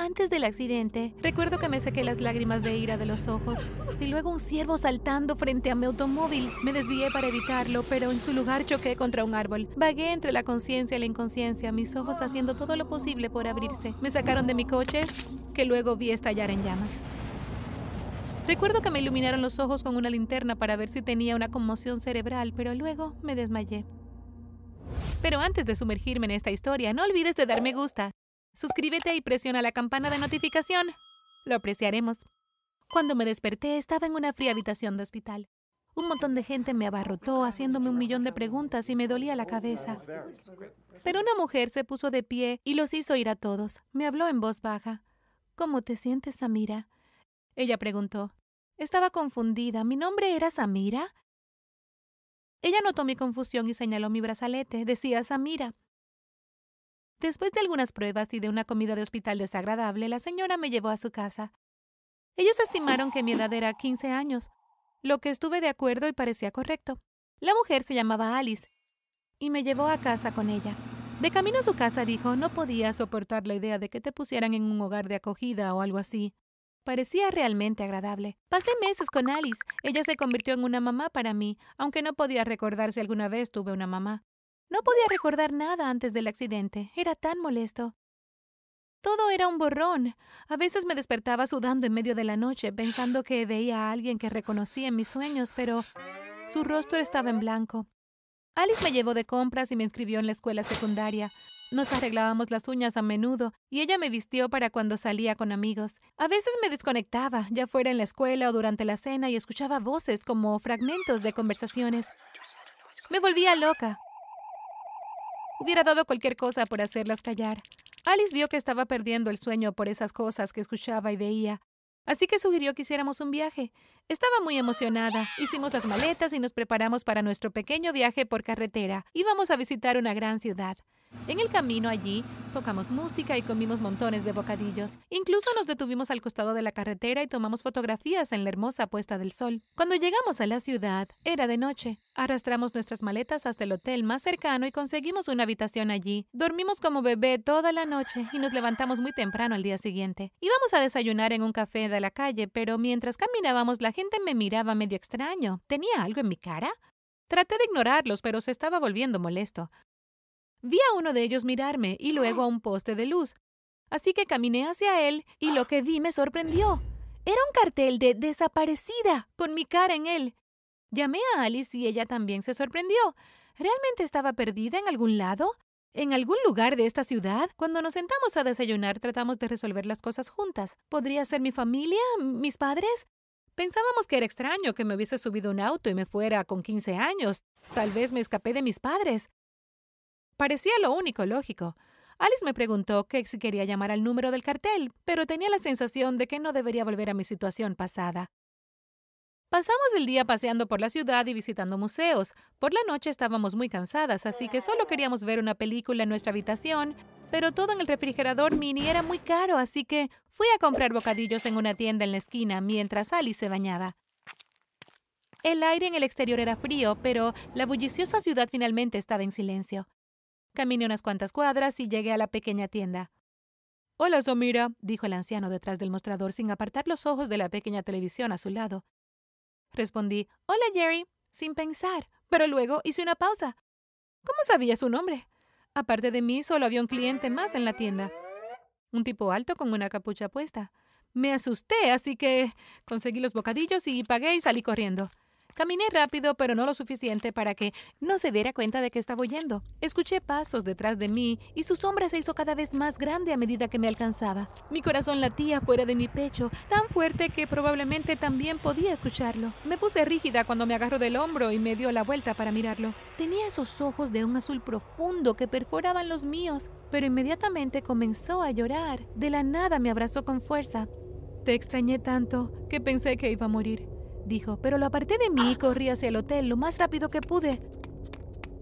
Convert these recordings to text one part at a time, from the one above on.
Antes del accidente, recuerdo que me saqué las lágrimas de ira de los ojos y luego un ciervo saltando frente a mi automóvil. Me desvié para evitarlo, pero en su lugar choqué contra un árbol. Vagué entre la conciencia y la inconsciencia, mis ojos haciendo todo lo posible por abrirse. Me sacaron de mi coche, que luego vi estallar en llamas. Recuerdo que me iluminaron los ojos con una linterna para ver si tenía una conmoción cerebral, pero luego me desmayé. Pero antes de sumergirme en esta historia, no olvides de dar me gusta, suscríbete y presiona la campana de notificación. Lo apreciaremos. Cuando me desperté estaba en una fría habitación de hospital. Un montón de gente me abarrotó haciéndome un millón de preguntas y me dolía la cabeza. Pero una mujer se puso de pie y los hizo ir a todos. Me habló en voz baja. ¿Cómo te sientes, Samira? Ella preguntó. Estaba confundida. ¿Mi nombre era Samira? Ella notó mi confusión y señaló mi brazalete. Decía Samira. Después de algunas pruebas y de una comida de hospital desagradable, la señora me llevó a su casa. Ellos estimaron que mi edad era 15 años, lo que estuve de acuerdo y parecía correcto. La mujer se llamaba Alice y me llevó a casa con ella. De camino a su casa dijo, no podía soportar la idea de que te pusieran en un hogar de acogida o algo así. Parecía realmente agradable. Pasé meses con Alice. Ella se convirtió en una mamá para mí, aunque no podía recordar si alguna vez tuve una mamá. No podía recordar nada antes del accidente. Era tan molesto. Todo era un borrón. A veces me despertaba sudando en medio de la noche, pensando que veía a alguien que reconocía en mis sueños, pero su rostro estaba en blanco. Alice me llevó de compras y me inscribió en la escuela secundaria. Nos arreglábamos las uñas a menudo y ella me vistió para cuando salía con amigos. A veces me desconectaba, ya fuera en la escuela o durante la cena, y escuchaba voces como fragmentos de conversaciones. Me volvía loca. Hubiera dado cualquier cosa por hacerlas callar. Alice vio que estaba perdiendo el sueño por esas cosas que escuchaba y veía, así que sugirió que hiciéramos un viaje. Estaba muy emocionada. Hicimos las maletas y nos preparamos para nuestro pequeño viaje por carretera. Íbamos a visitar una gran ciudad. En el camino allí, tocamos música y comimos montones de bocadillos. Incluso nos detuvimos al costado de la carretera y tomamos fotografías en la hermosa puesta del sol. Cuando llegamos a la ciudad, era de noche. Arrastramos nuestras maletas hasta el hotel más cercano y conseguimos una habitación allí. Dormimos como bebé toda la noche y nos levantamos muy temprano al día siguiente. Íbamos a desayunar en un café de la calle, pero mientras caminábamos la gente me miraba medio extraño. ¿Tenía algo en mi cara? Traté de ignorarlos, pero se estaba volviendo molesto. Vi a uno de ellos mirarme y luego a un poste de luz. Así que caminé hacia él y lo que vi me sorprendió. Era un cartel de desaparecida, con mi cara en él. Llamé a Alice y ella también se sorprendió. ¿Realmente estaba perdida en algún lado? ¿En algún lugar de esta ciudad? Cuando nos sentamos a desayunar tratamos de resolver las cosas juntas. ¿Podría ser mi familia? ¿Mis padres? Pensábamos que era extraño que me hubiese subido un auto y me fuera con 15 años. Tal vez me escapé de mis padres. Parecía lo único lógico. Alice me preguntó que si quería llamar al número del cartel, pero tenía la sensación de que no debería volver a mi situación pasada. Pasamos el día paseando por la ciudad y visitando museos. Por la noche estábamos muy cansadas, así que solo queríamos ver una película en nuestra habitación, pero todo en el refrigerador mini era muy caro, así que fui a comprar bocadillos en una tienda en la esquina mientras Alice se bañaba. El aire en el exterior era frío, pero la bulliciosa ciudad finalmente estaba en silencio. Caminé unas cuantas cuadras y llegué a la pequeña tienda. Hola, Samira, dijo el anciano detrás del mostrador sin apartar los ojos de la pequeña televisión a su lado. Respondí, Hola, Jerry, sin pensar, pero luego hice una pausa. ¿Cómo sabía su nombre? Aparte de mí, solo había un cliente más en la tienda. Un tipo alto con una capucha puesta. Me asusté, así que conseguí los bocadillos y pagué y salí corriendo. Caminé rápido, pero no lo suficiente para que no se diera cuenta de que estaba huyendo. Escuché pasos detrás de mí y su sombra se hizo cada vez más grande a medida que me alcanzaba. Mi corazón latía fuera de mi pecho, tan fuerte que probablemente también podía escucharlo. Me puse rígida cuando me agarró del hombro y me dio la vuelta para mirarlo. Tenía esos ojos de un azul profundo que perforaban los míos, pero inmediatamente comenzó a llorar. De la nada me abrazó con fuerza. Te extrañé tanto que pensé que iba a morir dijo, pero lo aparté de mí y corrí hacia el hotel lo más rápido que pude.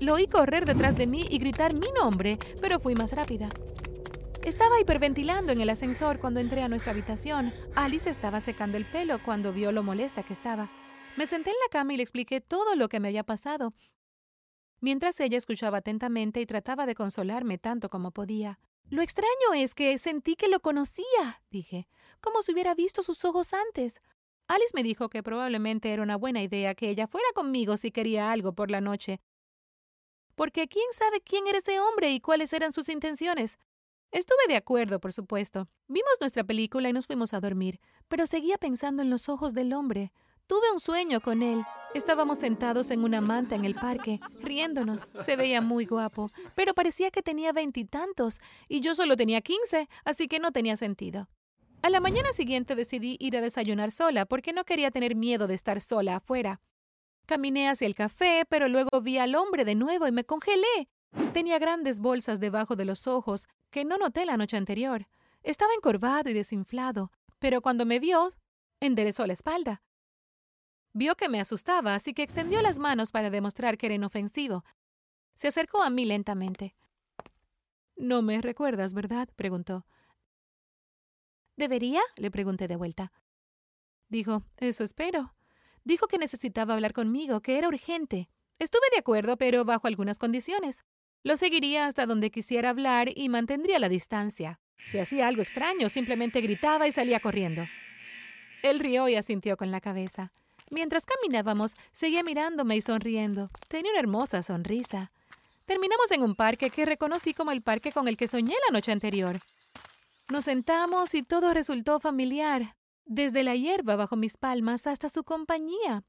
Lo oí correr detrás de mí y gritar mi nombre, pero fui más rápida. Estaba hiperventilando en el ascensor cuando entré a nuestra habitación. Alice estaba secando el pelo cuando vio lo molesta que estaba. Me senté en la cama y le expliqué todo lo que me había pasado, mientras ella escuchaba atentamente y trataba de consolarme tanto como podía. Lo extraño es que sentí que lo conocía, dije, como si hubiera visto sus ojos antes. Alice me dijo que probablemente era una buena idea que ella fuera conmigo si quería algo por la noche. Porque quién sabe quién era ese hombre y cuáles eran sus intenciones. Estuve de acuerdo, por supuesto. Vimos nuestra película y nos fuimos a dormir, pero seguía pensando en los ojos del hombre. Tuve un sueño con él. Estábamos sentados en una manta en el parque, riéndonos. Se veía muy guapo, pero parecía que tenía veintitantos y, yo solo tenía quince, así que no tenía sentido. A la mañana siguiente decidí ir a desayunar sola porque no quería tener miedo de estar sola afuera. Caminé hacia el café, pero luego vi al hombre de nuevo y me congelé. Tenía grandes bolsas debajo de los ojos que no noté la noche anterior. Estaba encorvado y desinflado, pero cuando me vio, enderezó la espalda. Vio que me asustaba, así que extendió las manos para demostrar que era inofensivo. Se acercó a mí lentamente. No me recuerdas, ¿verdad? preguntó. ¿Debería? le pregunté de vuelta. Dijo, eso espero. Dijo que necesitaba hablar conmigo, que era urgente. Estuve de acuerdo, pero bajo algunas condiciones. Lo seguiría hasta donde quisiera hablar y mantendría la distancia. Si hacía algo extraño, simplemente gritaba y salía corriendo. Él rió y asintió con la cabeza. Mientras caminábamos, seguía mirándome y sonriendo. Tenía una hermosa sonrisa. Terminamos en un parque que reconocí como el parque con el que soñé la noche anterior. Nos sentamos y todo resultó familiar, desde la hierba bajo mis palmas hasta su compañía.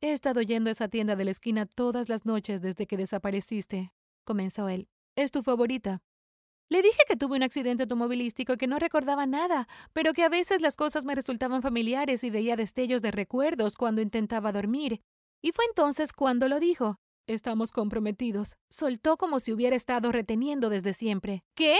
He estado yendo a esa tienda de la esquina todas las noches desde que desapareciste, comenzó él. Es tu favorita. Le dije que tuve un accidente automovilístico y que no recordaba nada, pero que a veces las cosas me resultaban familiares y veía destellos de recuerdos cuando intentaba dormir. Y fue entonces cuando lo dijo. Estamos comprometidos. Soltó como si hubiera estado reteniendo desde siempre. ¿Qué?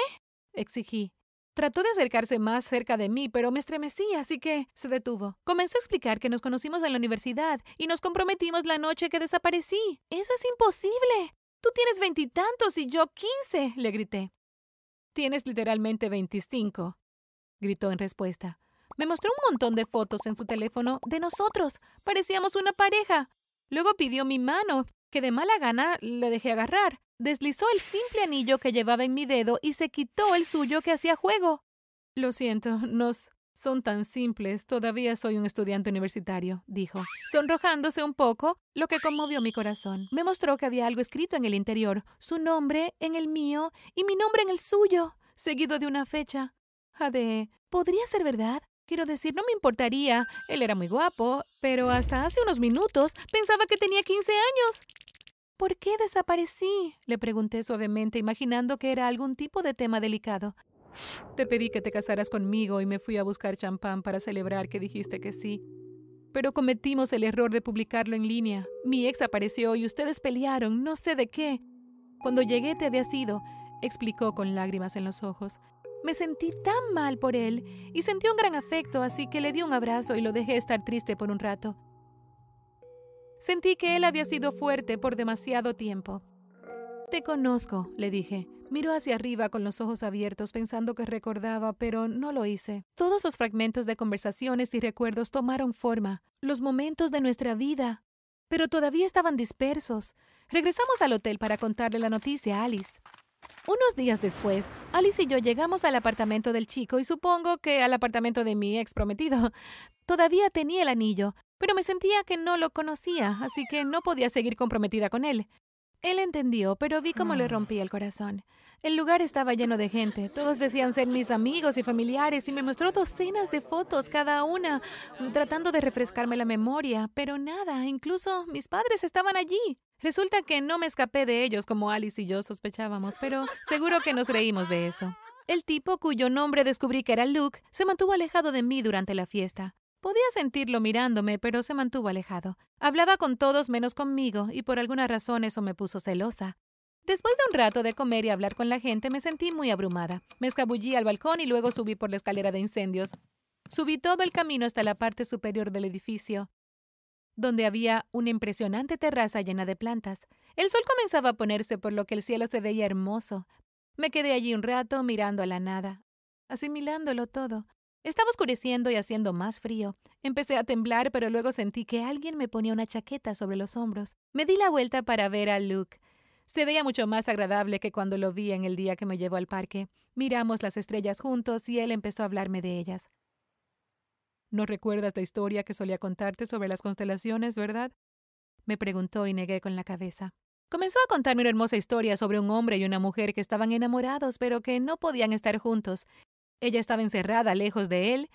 Exigí. Trató de acercarse más cerca de mí, pero me estremecí, así que se detuvo. Comenzó a explicar que nos conocimos en la universidad y nos comprometimos la noche que desaparecí. Eso es imposible. Tú tienes veintitantos y, yo quince, le grité. Tienes literalmente veinticinco, gritó en respuesta. Me mostró un montón de fotos en su teléfono de nosotros. Parecíamos una pareja. Luego pidió mi mano, que de mala gana le dejé agarrar. Deslizó el simple anillo que llevaba en mi dedo y se quitó el suyo que hacía juego. Lo siento, nos son tan simples. Todavía soy un estudiante universitario, dijo, sonrojándose un poco, lo que conmovió mi corazón. Me mostró que había algo escrito en el interior, su nombre en el mío y mi nombre en el suyo, seguido de una fecha. Jade, ¿podría ser verdad? Quiero decir, no me importaría. Él era muy guapo, pero hasta hace unos minutos pensaba que tenía 15 años. ¿Por qué desaparecí? le pregunté suavemente, imaginando que era algún tipo de tema delicado. Te pedí que te casaras conmigo y me fui a buscar champán para celebrar que dijiste que sí. Pero cometimos el error de publicarlo en línea. Mi ex apareció y ustedes pelearon, no sé de qué. Cuando llegué te había sido, explicó con lágrimas en los ojos. Me sentí tan mal por él y sentí un gran afecto, así que le di un abrazo y lo dejé estar triste por un rato. Sentí que él había sido fuerte por demasiado tiempo. Te conozco, le dije. Miró hacia arriba con los ojos abiertos pensando que recordaba, pero no lo hice. Todos los fragmentos de conversaciones y recuerdos tomaron forma, los momentos de nuestra vida, pero todavía estaban dispersos. Regresamos al hotel para contarle la noticia a Alice. Unos días después, Alice y yo llegamos al apartamento del chico y supongo que al apartamento de mi ex prometido. Todavía tenía el anillo, pero me sentía que no lo conocía, así que no podía seguir comprometida con él. Él entendió, pero vi cómo le ah. rompí el corazón. El lugar estaba lleno de gente, todos decían ser mis amigos y familiares y me mostró docenas de fotos cada una, tratando de refrescarme la memoria, pero nada, incluso mis padres estaban allí. Resulta que no me escapé de ellos como Alice y yo sospechábamos, pero seguro que nos reímos de eso. El tipo cuyo nombre descubrí que era Luke se mantuvo alejado de mí durante la fiesta. Podía sentirlo mirándome, pero se mantuvo alejado. Hablaba con todos menos conmigo, y por alguna razón eso me puso celosa. Después de un rato de comer y hablar con la gente, me sentí muy abrumada. Me escabullí al balcón y luego subí por la escalera de incendios. Subí todo el camino hasta la parte superior del edificio, donde había una impresionante terraza llena de plantas. El sol comenzaba a ponerse, por lo que el cielo se veía hermoso. Me quedé allí un rato mirando a la nada, asimilándolo todo. Estaba oscureciendo y haciendo más frío. Empecé a temblar, pero luego sentí que alguien me ponía una chaqueta sobre los hombros. Me di la vuelta para ver a Luke. Se veía mucho más agradable que cuando lo vi en el día que me llevó al parque. Miramos las estrellas juntos y él empezó a hablarme de ellas. ¿No recuerdas la historia que solía contarte sobre las constelaciones, verdad? Me preguntó y negué con la cabeza. Comenzó a contarme una hermosa historia sobre un hombre y una mujer que estaban enamorados, pero que no podían estar juntos. Ella estaba encerrada lejos de él,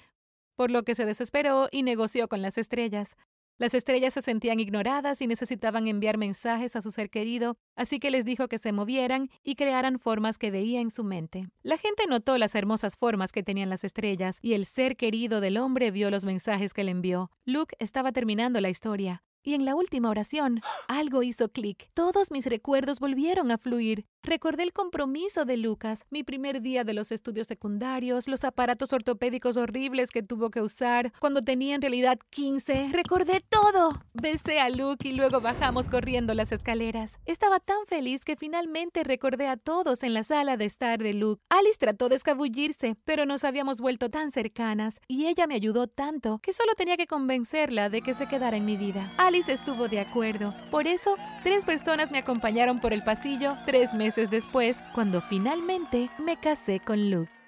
por lo que se desesperó y negoció con las estrellas. Las estrellas se sentían ignoradas y necesitaban enviar mensajes a su ser querido, así que les dijo que se movieran y crearan formas que veía en su mente. La gente notó las hermosas formas que tenían las estrellas y el ser querido del hombre vio los mensajes que le envió. Luke estaba terminando la historia. Y en la última oración, algo hizo clic. Todos mis recuerdos volvieron a fluir. Recordé el compromiso de Lucas, mi primer día de los estudios secundarios, los aparatos ortopédicos horribles que tuvo que usar cuando tenía en realidad 15. Recordé todo. Besé a Luke y luego bajamos corriendo las escaleras. Estaba tan feliz que finalmente recordé a todos en la sala de estar de Luke. Alice trató de escabullirse, pero nos habíamos vuelto tan cercanas y ella me ayudó tanto que solo tenía que convencerla de que se quedara en mi vida. Alice estuvo de acuerdo. Por eso, tres personas me acompañaron por el pasillo tres meses después, cuando finalmente me casé con Luke.